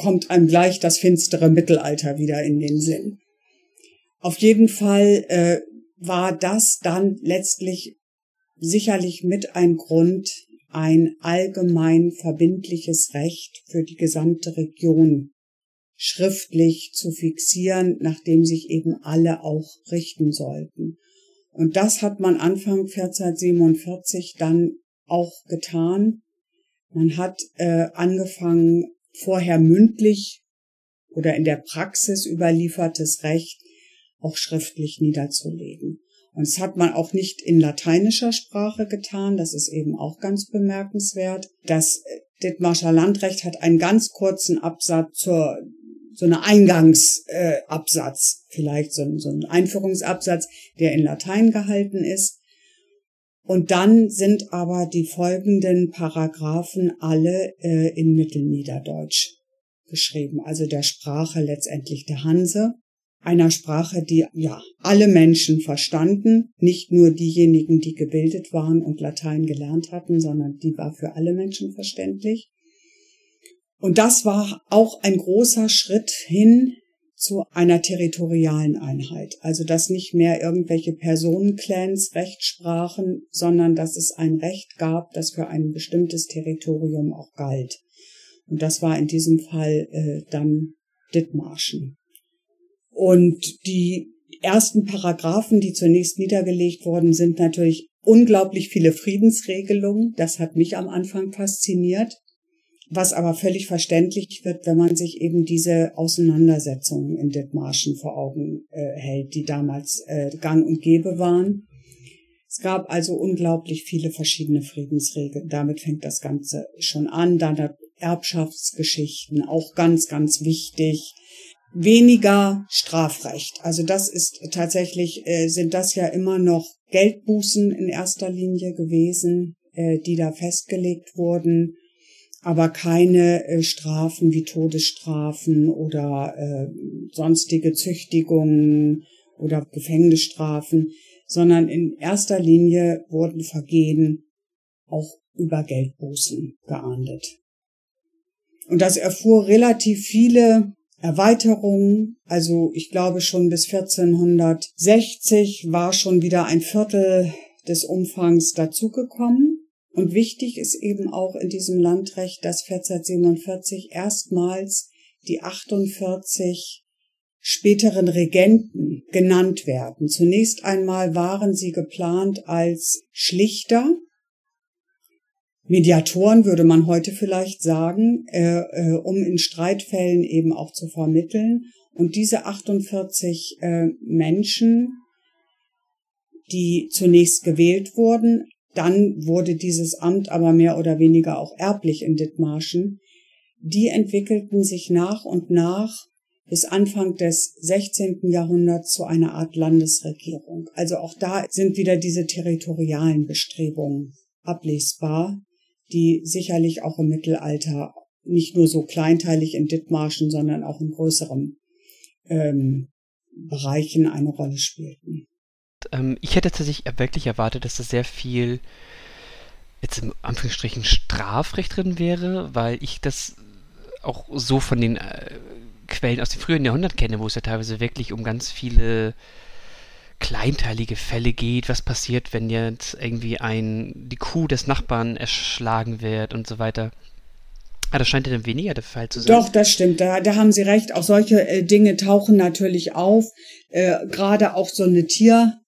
kommt einem gleich das finstere Mittelalter wieder in den Sinn. Auf jeden Fall äh, war das dann letztlich sicherlich mit ein Grund, ein allgemein verbindliches Recht für die gesamte Region schriftlich zu fixieren, nach dem sich eben alle auch richten sollten. Und das hat man Anfang 1447 dann auch getan. Man hat äh, angefangen, vorher mündlich oder in der Praxis überliefertes Recht auch schriftlich niederzulegen. Und das hat man auch nicht in lateinischer Sprache getan. Das ist eben auch ganz bemerkenswert. Das äh, Dithmarscher Landrecht hat einen ganz kurzen Absatz zur so eine Eingangsabsatz, äh, vielleicht so, so ein Einführungsabsatz, der in Latein gehalten ist. Und dann sind aber die folgenden Paragraphen alle äh, in Mittelniederdeutsch geschrieben, also der Sprache letztendlich der Hanse. Einer Sprache, die ja alle Menschen verstanden, nicht nur diejenigen, die gebildet waren und Latein gelernt hatten, sondern die war für alle Menschen verständlich. Und das war auch ein großer Schritt hin zu einer territorialen Einheit. Also dass nicht mehr irgendwelche Personenclans Recht sprachen, sondern dass es ein Recht gab, das für ein bestimmtes Territorium auch galt. Und das war in diesem Fall äh, dann Dithmarschen. Und die ersten Paragraphen, die zunächst niedergelegt wurden, sind natürlich unglaublich viele Friedensregelungen. Das hat mich am Anfang fasziniert. Was aber völlig verständlich wird, wenn man sich eben diese Auseinandersetzungen in Dithmarschen vor Augen äh, hält, die damals äh, gang und gäbe waren. Es gab also unglaublich viele verschiedene Friedensregeln. Damit fängt das Ganze schon an. Dann Erbschaftsgeschichten, auch ganz, ganz wichtig weniger Strafrecht. Also das ist tatsächlich, äh, sind das ja immer noch Geldbußen in erster Linie gewesen, äh, die da festgelegt wurden, aber keine äh, Strafen wie Todesstrafen oder äh, sonstige Züchtigungen oder Gefängnisstrafen, sondern in erster Linie wurden Vergehen auch über Geldbußen geahndet. Und das erfuhr relativ viele Erweiterung. Also ich glaube schon bis 1460 war schon wieder ein Viertel des Umfangs dazugekommen. Und wichtig ist eben auch in diesem Landrecht, dass 1447 erstmals die 48 späteren Regenten genannt werden. Zunächst einmal waren sie geplant als Schlichter, Mediatoren würde man heute vielleicht sagen, äh, äh, um in Streitfällen eben auch zu vermitteln. Und diese 48 äh, Menschen, die zunächst gewählt wurden, dann wurde dieses Amt aber mehr oder weniger auch erblich in Dithmarschen, die entwickelten sich nach und nach bis Anfang des 16. Jahrhunderts zu einer Art Landesregierung. Also auch da sind wieder diese territorialen Bestrebungen ablesbar, die sicherlich auch im Mittelalter nicht nur so kleinteilig in Dithmarschen, sondern auch in größeren ähm, Bereichen eine Rolle spielten. Ähm, ich hätte tatsächlich wirklich erwartet, dass da sehr viel jetzt im Anführungsstrichen Strafrecht drin wäre, weil ich das auch so von den äh, Quellen aus dem frühen Jahrhundert kenne, wo es ja teilweise wirklich um ganz viele kleinteilige Fälle geht, was passiert, wenn jetzt irgendwie ein die Kuh des Nachbarn erschlagen wird und so weiter. Aber das scheint ja dann weniger der Fall zu sein. Doch, das stimmt. Da, da haben Sie recht. Auch solche äh, Dinge tauchen natürlich auf. Äh, Gerade auch so eine Tier,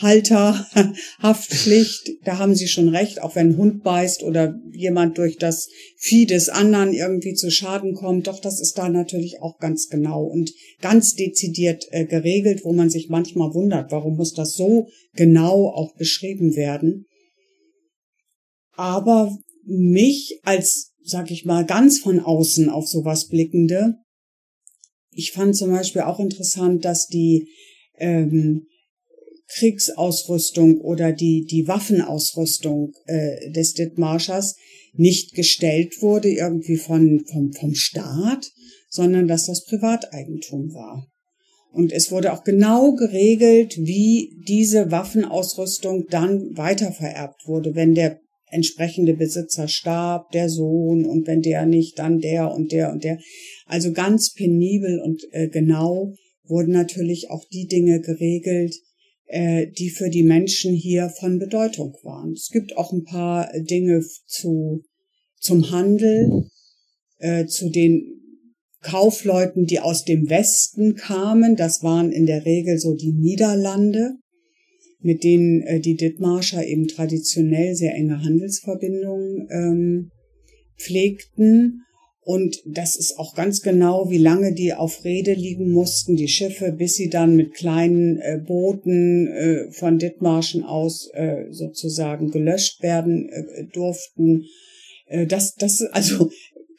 Halterhaftpflicht, da haben Sie schon recht, auch wenn ein Hund beißt oder jemand durch das Vieh des anderen irgendwie zu Schaden kommt, doch das ist da natürlich auch ganz genau und ganz dezidiert äh, geregelt, wo man sich manchmal wundert, warum muss das so genau auch beschrieben werden. Aber mich als, sag ich mal, ganz von außen auf sowas blickende, ich fand zum Beispiel auch interessant, dass die ähm, Kriegsausrüstung oder die, die Waffenausrüstung äh, des Dithmarschers nicht gestellt wurde irgendwie von, vom, vom Staat, sondern dass das Privateigentum war. Und es wurde auch genau geregelt, wie diese Waffenausrüstung dann weitervererbt wurde, wenn der entsprechende Besitzer starb, der Sohn, und wenn der nicht, dann der und der und der. Also ganz penibel und äh, genau wurden natürlich auch die Dinge geregelt, äh, die für die Menschen hier von Bedeutung waren. Es gibt auch ein paar Dinge zu, zum Handel, äh, zu den Kaufleuten, die aus dem Westen kamen. Das waren in der Regel so die Niederlande, mit denen äh, die Dithmarscher eben traditionell sehr enge Handelsverbindungen ähm, pflegten. Und das ist auch ganz genau, wie lange die auf Rede liegen mussten, die Schiffe, bis sie dann mit kleinen äh, Booten äh, von Dithmarschen aus äh, sozusagen gelöscht werden äh, durften. Äh, das, das ist also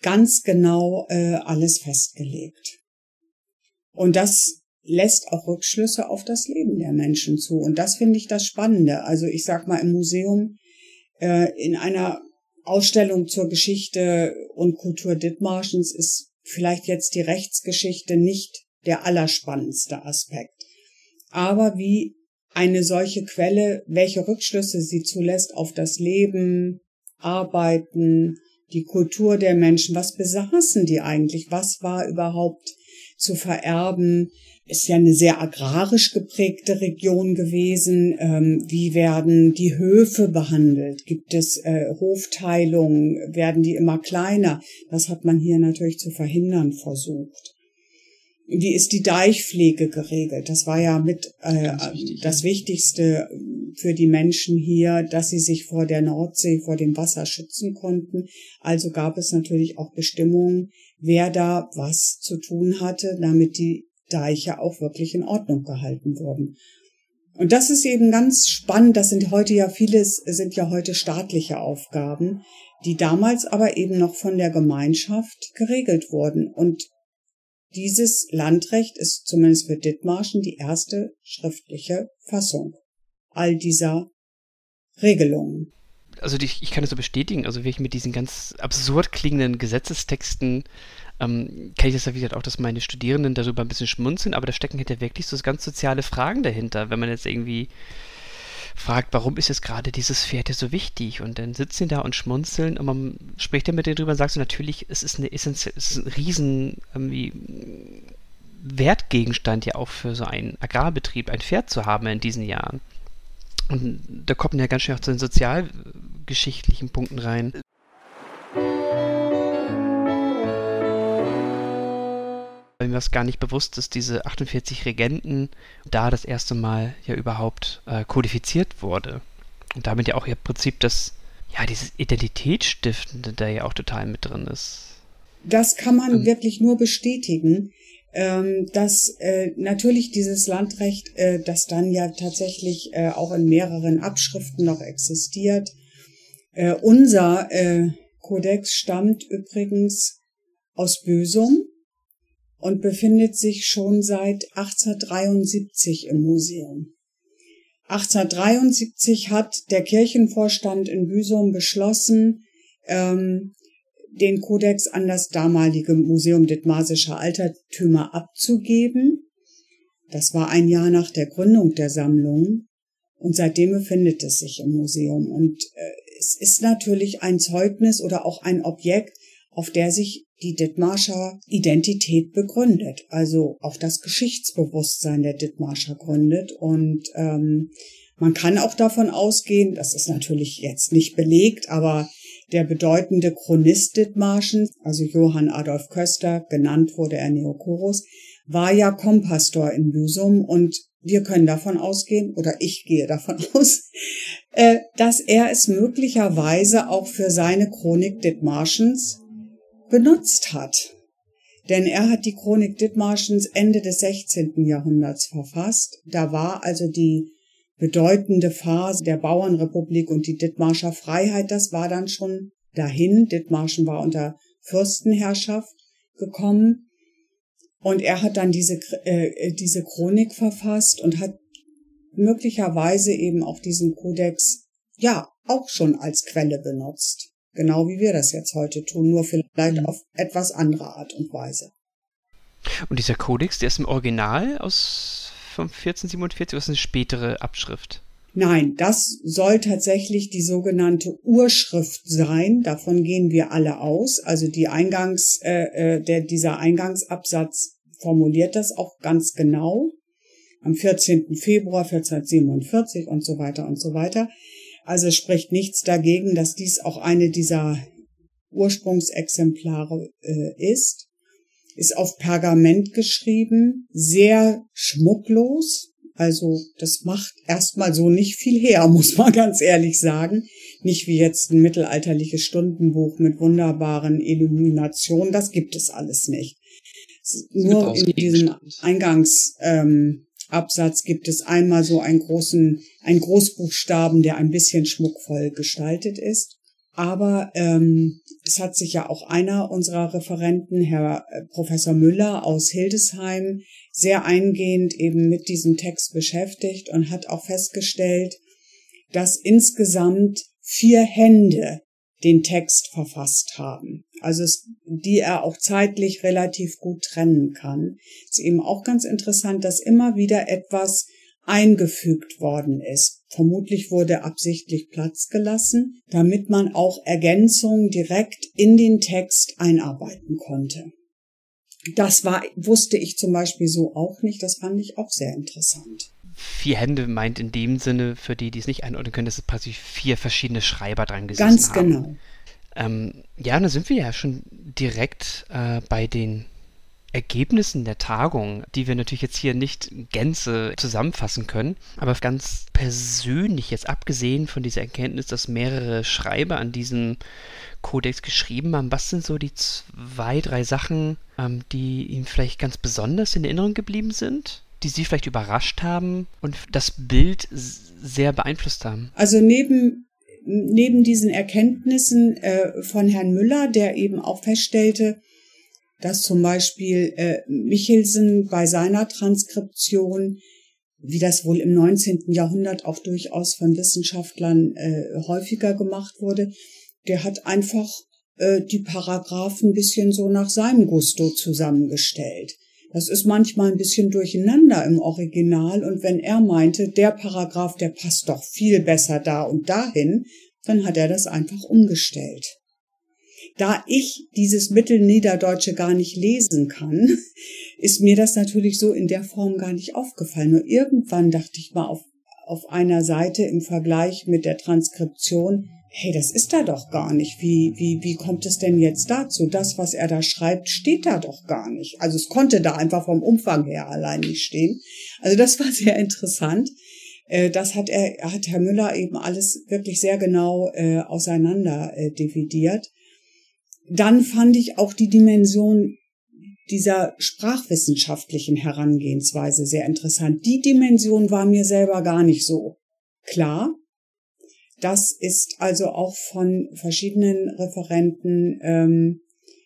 ganz genau äh, alles festgelegt. Und das lässt auch Rückschlüsse auf das Leben der Menschen zu. Und das finde ich das Spannende. Also ich sag mal im Museum in einer Ausstellung zur Geschichte und Kultur Dithmarschens ist vielleicht jetzt die Rechtsgeschichte nicht der allerspannendste Aspekt. Aber wie eine solche Quelle, welche Rückschlüsse sie zulässt auf das Leben, Arbeiten, die Kultur der Menschen, was besaßen die eigentlich, was war überhaupt zu vererben, ist ja eine sehr agrarisch geprägte Region gewesen. Ähm, wie werden die Höfe behandelt? Gibt es äh, Hofteilungen? Werden die immer kleiner? Das hat man hier natürlich zu verhindern versucht. Wie ist die Deichpflege geregelt? Das war ja mit äh, wichtig, das ja. Wichtigste für die Menschen hier, dass sie sich vor der Nordsee, vor dem Wasser schützen konnten. Also gab es natürlich auch Bestimmungen, wer da was zu tun hatte, damit die Deiche auch wirklich in Ordnung gehalten wurden. Und das ist eben ganz spannend. Das sind heute ja vieles, sind ja heute staatliche Aufgaben, die damals aber eben noch von der Gemeinschaft geregelt wurden. Und dieses Landrecht ist zumindest für Dithmarschen die erste schriftliche Fassung all dieser Regelungen. Also ich, kann es so bestätigen, also wie ich mit diesen ganz absurd klingenden Gesetzestexten ähm, kenne ich das ja wieder auch, dass meine Studierenden darüber ein bisschen schmunzeln, aber da stecken hinter wirklich so ganz soziale Fragen dahinter. Wenn man jetzt irgendwie fragt, warum ist jetzt gerade dieses Pferd hier so wichtig? Und dann sitzen sie da und schmunzeln und man spricht dann mit denen drüber und sagt so, natürlich, es ist, eine es ist ein riesen irgendwie, Wertgegenstand ja auch für so einen Agrarbetrieb, ein Pferd zu haben in diesen Jahren. Und da kommt man ja ganz schön auch zu den sozialgeschichtlichen Punkten rein. Mir war es gar nicht bewusst, dass diese 48 Regenten da das erste Mal ja überhaupt äh, kodifiziert wurde. Und damit ja auch im Prinzip das, ja, dieses Identitätsstiftende da ja auch total mit drin ist. Das kann man ähm. wirklich nur bestätigen, ähm, dass äh, natürlich dieses Landrecht, äh, das dann ja tatsächlich äh, auch in mehreren Abschriften noch existiert. Äh, unser äh, Kodex stammt übrigens aus Bösum und befindet sich schon seit 1873 im Museum. 1873 hat der Kirchenvorstand in Büsum beschlossen, ähm, den Kodex an das damalige Museum Dithmarsischer Altertümer abzugeben. Das war ein Jahr nach der Gründung der Sammlung und seitdem befindet es sich im Museum. Und äh, es ist natürlich ein Zeugnis oder auch ein Objekt, auf der sich die Dithmarscher Identität begründet, also auf das Geschichtsbewusstsein der Dithmarscher gründet. Und ähm, man kann auch davon ausgehen, das ist natürlich jetzt nicht belegt, aber der bedeutende Chronist Dithmarschens, also Johann Adolf Köster, genannt wurde er Neokorus, war ja Kompastor in Büsum und wir können davon ausgehen, oder ich gehe davon aus, äh, dass er es möglicherweise auch für seine Chronik Dithmarschens benutzt hat. Denn er hat die Chronik Dithmarschens Ende des 16. Jahrhunderts verfasst. Da war also die bedeutende Phase der Bauernrepublik und die Dithmarscher Freiheit, das war dann schon dahin. Dithmarschen war unter Fürstenherrschaft gekommen. Und er hat dann diese, äh, diese Chronik verfasst und hat möglicherweise eben auch diesen Kodex, ja, auch schon als Quelle benutzt. Genau wie wir das jetzt heute tun, nur vielleicht mhm. auf etwas andere Art und Weise. Und dieser Kodex, der ist im Original aus von 1447 oder ist eine spätere Abschrift? Nein, das soll tatsächlich die sogenannte Urschrift sein. Davon gehen wir alle aus. Also die Eingangs, äh, äh der, dieser Eingangsabsatz formuliert das auch ganz genau. Am 14. Februar 1447 und so weiter und so weiter. Also spricht nichts dagegen, dass dies auch eine dieser Ursprungsexemplare äh, ist. Ist auf Pergament geschrieben, sehr schmucklos. Also das macht erstmal so nicht viel her, muss man ganz ehrlich sagen. Nicht wie jetzt ein mittelalterliches Stundenbuch mit wunderbaren Illuminationen, das gibt es alles nicht. Nur in diesem Eingangs, ähm, Absatz gibt es einmal so einen großen, einen Großbuchstaben, der ein bisschen schmuckvoll gestaltet ist. Aber ähm, es hat sich ja auch einer unserer Referenten, Herr äh, Professor Müller aus Hildesheim, sehr eingehend eben mit diesem Text beschäftigt und hat auch festgestellt, dass insgesamt vier Hände den Text verfasst haben. Also es, die er auch zeitlich relativ gut trennen kann. Ist eben auch ganz interessant, dass immer wieder etwas eingefügt worden ist. Vermutlich wurde absichtlich Platz gelassen, damit man auch Ergänzungen direkt in den Text einarbeiten konnte. Das war, wusste ich zum Beispiel so auch nicht. Das fand ich auch sehr interessant. Vier Hände meint in dem Sinne, für die, die es nicht einordnen können, dass es praktisch vier verschiedene Schreiber dran gesessen Ganz haben. Ganz genau. Ähm, ja, da sind wir ja schon direkt äh, bei den Ergebnissen der Tagung, die wir natürlich jetzt hier nicht Gänze zusammenfassen können, aber ganz persönlich jetzt abgesehen von dieser Erkenntnis, dass mehrere Schreiber an diesem Kodex geschrieben haben, was sind so die zwei, drei Sachen, ähm, die Ihnen vielleicht ganz besonders in Erinnerung geblieben sind? Die Sie vielleicht überrascht haben und das Bild sehr beeinflusst haben? Also neben neben diesen Erkenntnissen äh, von Herrn Müller, der eben auch feststellte, dass zum Beispiel äh, Michelsen bei seiner Transkription, wie das wohl im 19. Jahrhundert auch durchaus von Wissenschaftlern äh, häufiger gemacht wurde, der hat einfach äh, die Paragraphen bisschen so nach seinem Gusto zusammengestellt. Das ist manchmal ein bisschen durcheinander im Original und wenn er meinte, der Paragraph, der passt doch viel besser da und dahin, dann hat er das einfach umgestellt. Da ich dieses Mittelniederdeutsche gar nicht lesen kann, ist mir das natürlich so in der Form gar nicht aufgefallen. Nur irgendwann dachte ich mal auf, auf einer Seite im Vergleich mit der Transkription, hey, das ist da doch gar nicht. Wie, wie, wie kommt es denn jetzt dazu? Das, was er da schreibt, steht da doch gar nicht. Also es konnte da einfach vom Umfang her allein nicht stehen. Also das war sehr interessant. Äh, das hat er, hat Herr Müller eben alles wirklich sehr genau äh, auseinander äh, dividiert. Dann fand ich auch die Dimension dieser sprachwissenschaftlichen Herangehensweise sehr interessant. Die Dimension war mir selber gar nicht so klar. Das ist also auch von verschiedenen Referenten, ähm,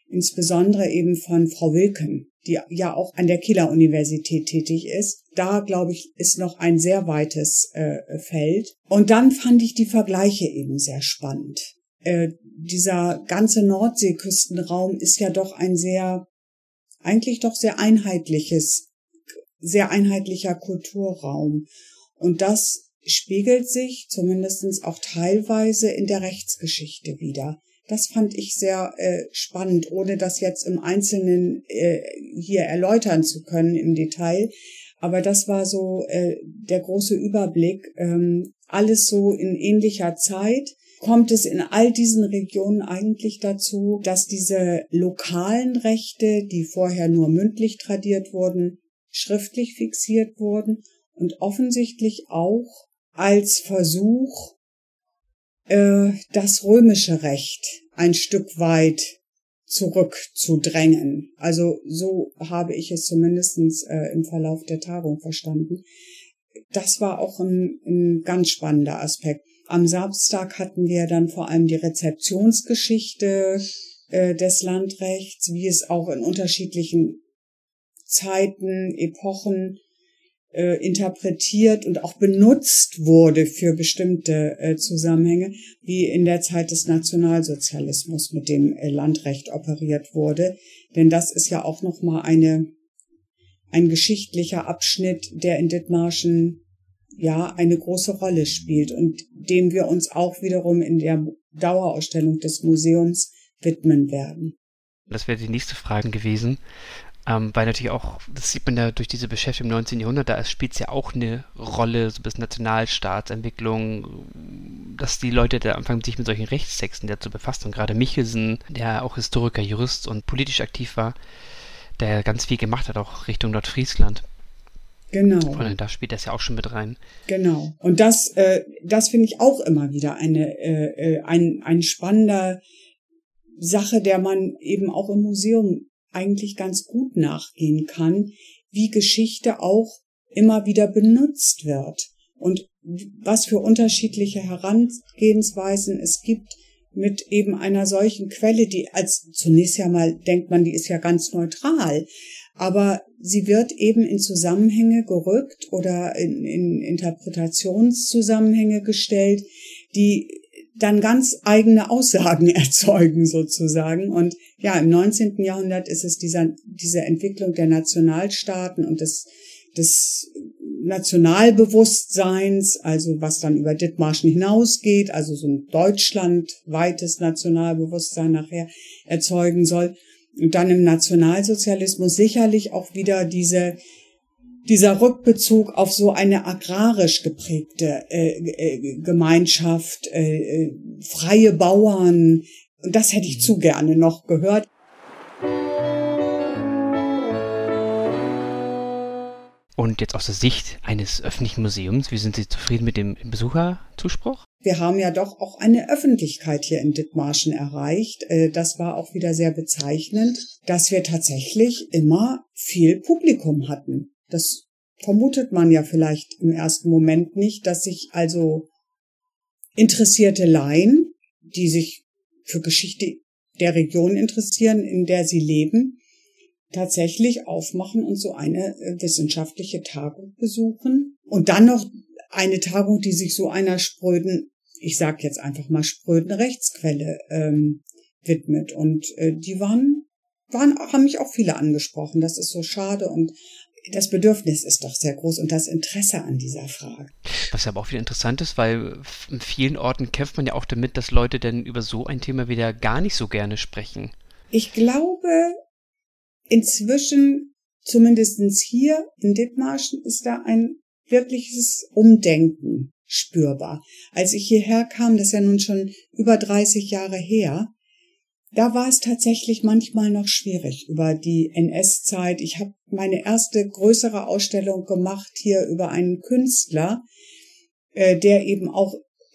insbesondere eben von Frau Wilken, die ja auch an der Kieler Universität tätig ist. Da, glaube ich, ist noch ein sehr weites äh, Feld. Und dann fand ich die Vergleiche eben sehr spannend. Äh, dieser ganze Nordseeküstenraum ist ja doch ein sehr, eigentlich doch sehr einheitliches, sehr einheitlicher Kulturraum. Und das spiegelt sich zumindestens auch teilweise in der Rechtsgeschichte wieder. Das fand ich sehr äh, spannend, ohne das jetzt im Einzelnen äh, hier erläutern zu können im Detail. Aber das war so äh, der große Überblick. Ähm, alles so in ähnlicher Zeit kommt es in all diesen Regionen eigentlich dazu, dass diese lokalen Rechte, die vorher nur mündlich tradiert wurden, schriftlich fixiert wurden und offensichtlich auch als Versuch, äh, das römische Recht ein Stück weit zurückzudrängen. Also so habe ich es zumindestens äh, im Verlauf der Tagung verstanden. Das war auch ein, ein ganz spannender Aspekt. Am Samstag hatten wir dann vor allem die Rezeptionsgeschichte äh, des Landrechts, wie es auch in unterschiedlichen Zeiten, Epochen äh, interpretiert und auch benutzt wurde für bestimmte äh, Zusammenhänge, wie in der Zeit des Nationalsozialismus mit dem äh, Landrecht operiert wurde. Denn das ist ja auch nochmal eine, ein geschichtlicher Abschnitt, der in Dithmarschen ja eine große Rolle spielt und dem wir uns auch wiederum in der Dauerausstellung des Museums widmen werden. Das wäre die nächste Frage gewesen. Ähm, weil natürlich auch, das sieht man ja durch diese Beschäftigung im 19. Jahrhundert, da spielt es ja auch eine Rolle, so bis Nationalstaatsentwicklung, dass die Leute da anfangen, sich mit solchen Rechtstexten dazu befassen. Und gerade Michelsen, der auch Historiker, Jurist und politisch aktiv war, der ganz viel gemacht hat, auch Richtung Nordfriesland. Genau. Von da spielt das ja auch schon mit rein. Genau. Und das, äh, das finde ich auch immer wieder eine, äh, äh, ein, ein spannender Sache, der man eben auch im Museum eigentlich ganz gut nachgehen kann, wie Geschichte auch immer wieder benutzt wird und was für unterschiedliche Herangehensweisen es gibt mit eben einer solchen Quelle, die als zunächst ja mal denkt man, die ist ja ganz neutral, aber sie wird eben in Zusammenhänge gerückt oder in, in Interpretationszusammenhänge gestellt, die dann ganz eigene Aussagen erzeugen sozusagen. Und ja, im 19. Jahrhundert ist es dieser, diese Entwicklung der Nationalstaaten und des, des Nationalbewusstseins, also was dann über Dithmarschen hinausgeht, also so ein deutschlandweites Nationalbewusstsein nachher erzeugen soll. Und dann im Nationalsozialismus sicherlich auch wieder diese dieser Rückbezug auf so eine agrarisch geprägte äh, äh, Gemeinschaft, äh, äh, freie Bauern. Das hätte ich zu gerne noch gehört. Und jetzt aus der Sicht eines öffentlichen Museums, wie sind Sie zufrieden mit dem Besucherzuspruch? Wir haben ja doch auch eine Öffentlichkeit hier in Dithmarschen erreicht. Äh, das war auch wieder sehr bezeichnend, dass wir tatsächlich immer viel Publikum hatten. Das vermutet man ja vielleicht im ersten Moment nicht, dass sich also interessierte Laien, die sich für Geschichte der Region interessieren, in der sie leben, tatsächlich aufmachen und so eine äh, wissenschaftliche Tagung besuchen. Und dann noch eine Tagung, die sich so einer spröden, ich sag jetzt einfach mal spröden Rechtsquelle ähm, widmet. Und äh, die waren waren, haben mich auch viele angesprochen. Das ist so schade und das Bedürfnis ist doch sehr groß und das Interesse an dieser Frage. Was aber auch wieder interessant ist, weil in vielen Orten kämpft man ja auch damit, dass Leute denn über so ein Thema wieder gar nicht so gerne sprechen. Ich glaube, inzwischen, zumindestens hier in Dithmarschen, ist da ein wirkliches Umdenken spürbar. Als ich hierher kam, das ist ja nun schon über 30 Jahre her, da war es tatsächlich manchmal noch schwierig über die NS-Zeit. Ich habe meine erste größere Ausstellung gemacht hier über einen Künstler, äh, der eben auch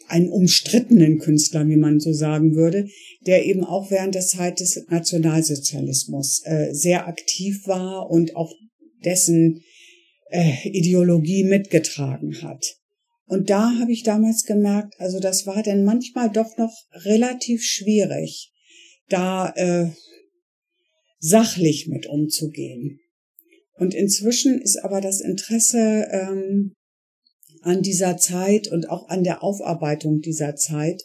einen umstrittenen Künstler, wie man so sagen würde, der eben auch während der Zeit des Nationalsozialismus äh, sehr aktiv war und auch dessen äh, Ideologie mitgetragen hat. Und da habe ich damals gemerkt, also das war dann manchmal doch noch relativ schwierig, da äh, sachlich mit umzugehen. Und inzwischen ist aber das Interesse ähm, an dieser Zeit und auch an der Aufarbeitung dieser Zeit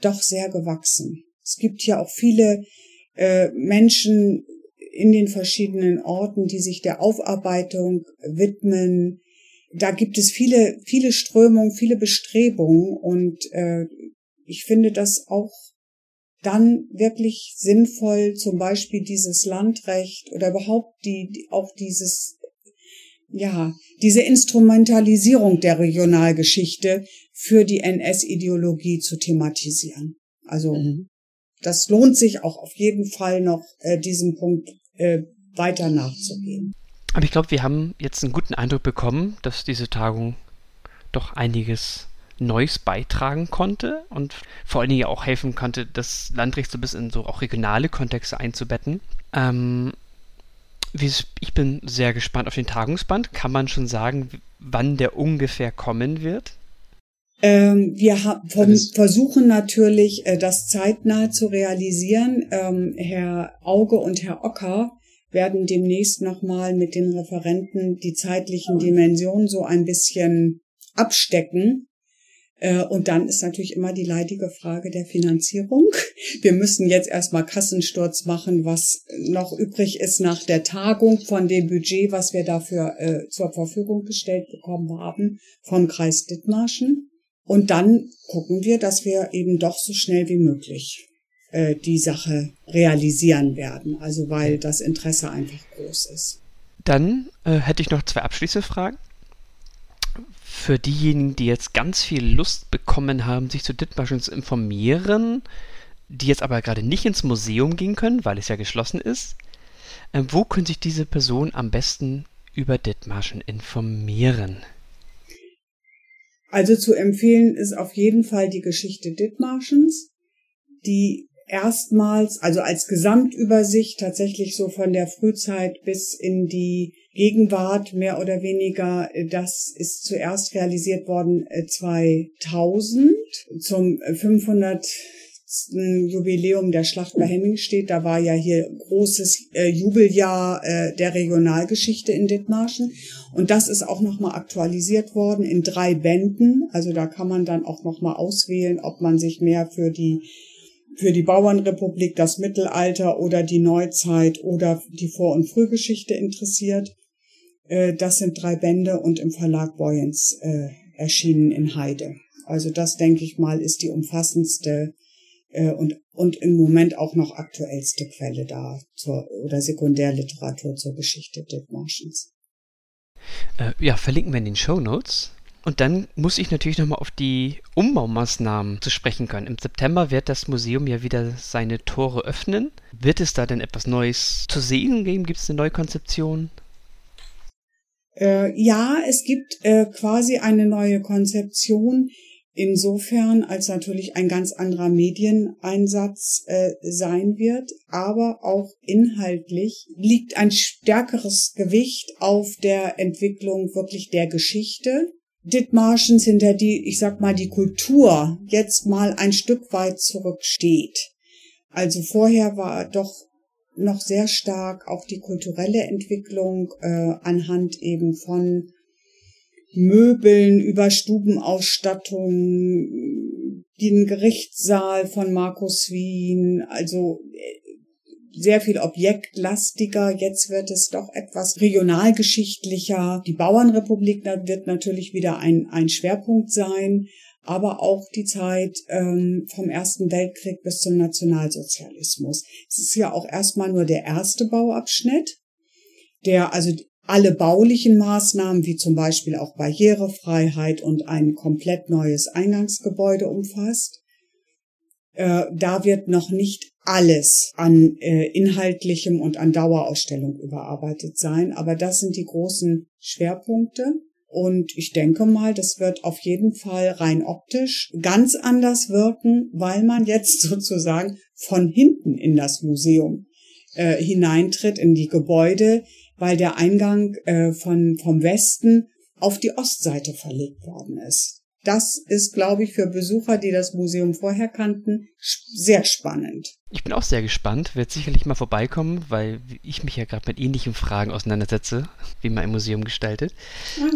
doch sehr gewachsen. Es gibt ja auch viele äh, Menschen in den verschiedenen Orten, die sich der Aufarbeitung widmen. Da gibt es viele, viele Strömungen, viele Bestrebungen und äh, ich finde das auch dann wirklich sinnvoll, zum Beispiel dieses Landrecht oder überhaupt die, auch dieses, ja, diese Instrumentalisierung der Regionalgeschichte für die NS-Ideologie zu thematisieren. Also mhm. das lohnt sich auch auf jeden Fall noch, äh, diesem Punkt äh, weiter nachzugehen. Aber ich glaube, wir haben jetzt einen guten Eindruck bekommen, dass diese Tagung doch einiges Neues beitragen konnte und vor allen Dingen auch helfen konnte, das Landrecht so ein bisschen in so auch regionale Kontexte einzubetten. Ähm, ich bin sehr gespannt auf den Tagungsband. Kann man schon sagen, wann der ungefähr kommen wird? Ähm, wir versuchen natürlich, äh, das zeitnah zu realisieren. Ähm, Herr Auge und Herr Ocker werden demnächst nochmal mit den Referenten die zeitlichen Dimensionen so ein bisschen abstecken. Äh, und dann ist natürlich immer die leidige Frage der Finanzierung. Wir müssen jetzt erstmal Kassensturz machen, was noch übrig ist nach der Tagung von dem Budget, was wir dafür äh, zur Verfügung gestellt bekommen haben vom Kreis Dithmarschen. Und dann gucken wir, dass wir eben doch so schnell wie möglich äh, die Sache realisieren werden. Also weil das Interesse einfach groß ist. Dann äh, hätte ich noch zwei abschließende Fragen für diejenigen, die jetzt ganz viel Lust bekommen haben, sich zu Dithmarschen zu informieren, die jetzt aber gerade nicht ins Museum gehen können, weil es ja geschlossen ist, äh, wo können sich diese Personen am besten über Dithmarschen informieren? Also zu empfehlen ist auf jeden Fall die Geschichte Dithmarschens, die erstmals, also als Gesamtübersicht tatsächlich so von der Frühzeit bis in die Gegenwart mehr oder weniger, äh, das ist zuerst realisiert worden 2000 äh, zum 500 Jubiläum der Schlacht bei Hemmingstedt. Da war ja hier großes äh, Jubeljahr äh, der Regionalgeschichte in Dithmarschen. Und das ist auch nochmal aktualisiert worden in drei Bänden. Also da kann man dann auch nochmal auswählen, ob man sich mehr für die für die Bauernrepublik, das Mittelalter oder die Neuzeit oder die Vor- und Frühgeschichte interessiert. Äh, das sind drei Bände und im Verlag Boyens äh, erschienen in Heide. Also das, denke ich mal, ist die umfassendste äh, und, und im Moment auch noch aktuellste Quelle da zur, oder Sekundärliteratur zur Geschichte Dithmarschens. Äh, ja, verlinken wir in den Show Notes. Und dann muss ich natürlich nochmal auf die Umbaumaßnahmen zu sprechen können. Im September wird das Museum ja wieder seine Tore öffnen. Wird es da denn etwas Neues zu sehen geben? Gibt es eine neue Konzeption? Äh, ja, es gibt äh, quasi eine neue Konzeption insofern, als natürlich ein ganz anderer Medieneinsatz äh, sein wird, aber auch inhaltlich liegt ein stärkeres Gewicht auf der Entwicklung wirklich der Geschichte. Dithmarschens, hinter die, ich sag mal, die Kultur jetzt mal ein Stück weit zurücksteht. Also vorher war doch noch sehr stark auch die kulturelle Entwicklung äh, anhand eben von Möbeln über Stubenausstattung, den Gerichtssaal von Markus Wien, also äh, sehr viel objektlastiger. Jetzt wird es doch etwas regionalgeschichtlicher. Die Bauernrepublik wird natürlich wieder ein, ein Schwerpunkt sein, aber auch die Zeit ähm, vom Ersten Weltkrieg bis zum Nationalsozialismus. Es ist ja auch erstmal nur der erste Bauabschnitt, der also alle baulichen Maßnahmen, wie zum Beispiel auch Barrierefreiheit und ein komplett neues Eingangsgebäude umfasst. Äh, da wird noch nicht alles an äh, inhaltlichem und an Dauerausstellung überarbeitet sein, aber das sind die großen Schwerpunkte. Und ich denke mal, das wird auf jeden Fall rein optisch ganz anders wirken, weil man jetzt sozusagen von hinten in das Museum äh, hineintritt, in die Gebäude, weil der Eingang äh, von, vom Westen auf die Ostseite verlegt worden ist das ist, glaube ich, für Besucher, die das Museum vorher kannten, sehr spannend. Ich bin auch sehr gespannt, werde sicherlich mal vorbeikommen, weil ich mich ja gerade mit ähnlichen Fragen auseinandersetze, wie man ein Museum gestaltet.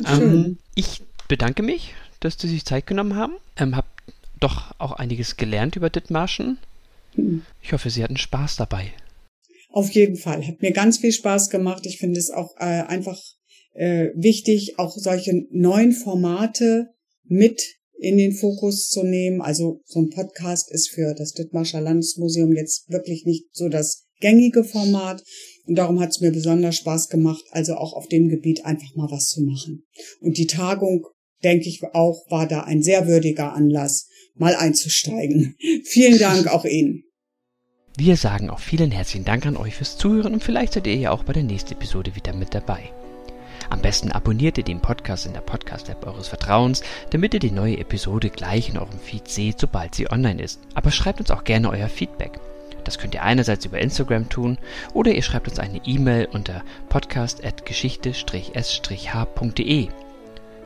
Ah, ähm, ich bedanke mich, dass Sie sich Zeit genommen haben. Ähm, habe doch auch einiges gelernt über Dithmarschen. Hm. Ich hoffe, Sie hatten Spaß dabei. Auf jeden Fall. Hat mir ganz viel Spaß gemacht. Ich finde es auch äh, einfach äh, wichtig, auch solche neuen Formate mit in den Fokus zu nehmen. Also so ein Podcast ist für das Dithmarscher Landesmuseum jetzt wirklich nicht so das gängige Format. Und darum hat es mir besonders Spaß gemacht, also auch auf dem Gebiet einfach mal was zu machen. Und die Tagung, denke ich auch, war da ein sehr würdiger Anlass, mal einzusteigen. Vielen Dank auch Ihnen. Wir sagen auch vielen herzlichen Dank an euch fürs Zuhören und vielleicht seid ihr ja auch bei der nächsten Episode wieder mit dabei. Am besten abonniert ihr den Podcast in der Podcast-App eures Vertrauens, damit ihr die neue Episode gleich in eurem Feed seht, sobald sie online ist. Aber schreibt uns auch gerne euer Feedback. Das könnt ihr einerseits über Instagram tun oder ihr schreibt uns eine E-Mail unter podcast.geschichte-s-h.de.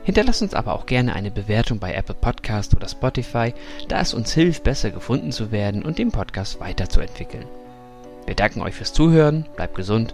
Hinterlasst uns aber auch gerne eine Bewertung bei Apple Podcast oder Spotify, da es uns hilft, besser gefunden zu werden und den Podcast weiterzuentwickeln. Wir danken euch fürs Zuhören, bleibt gesund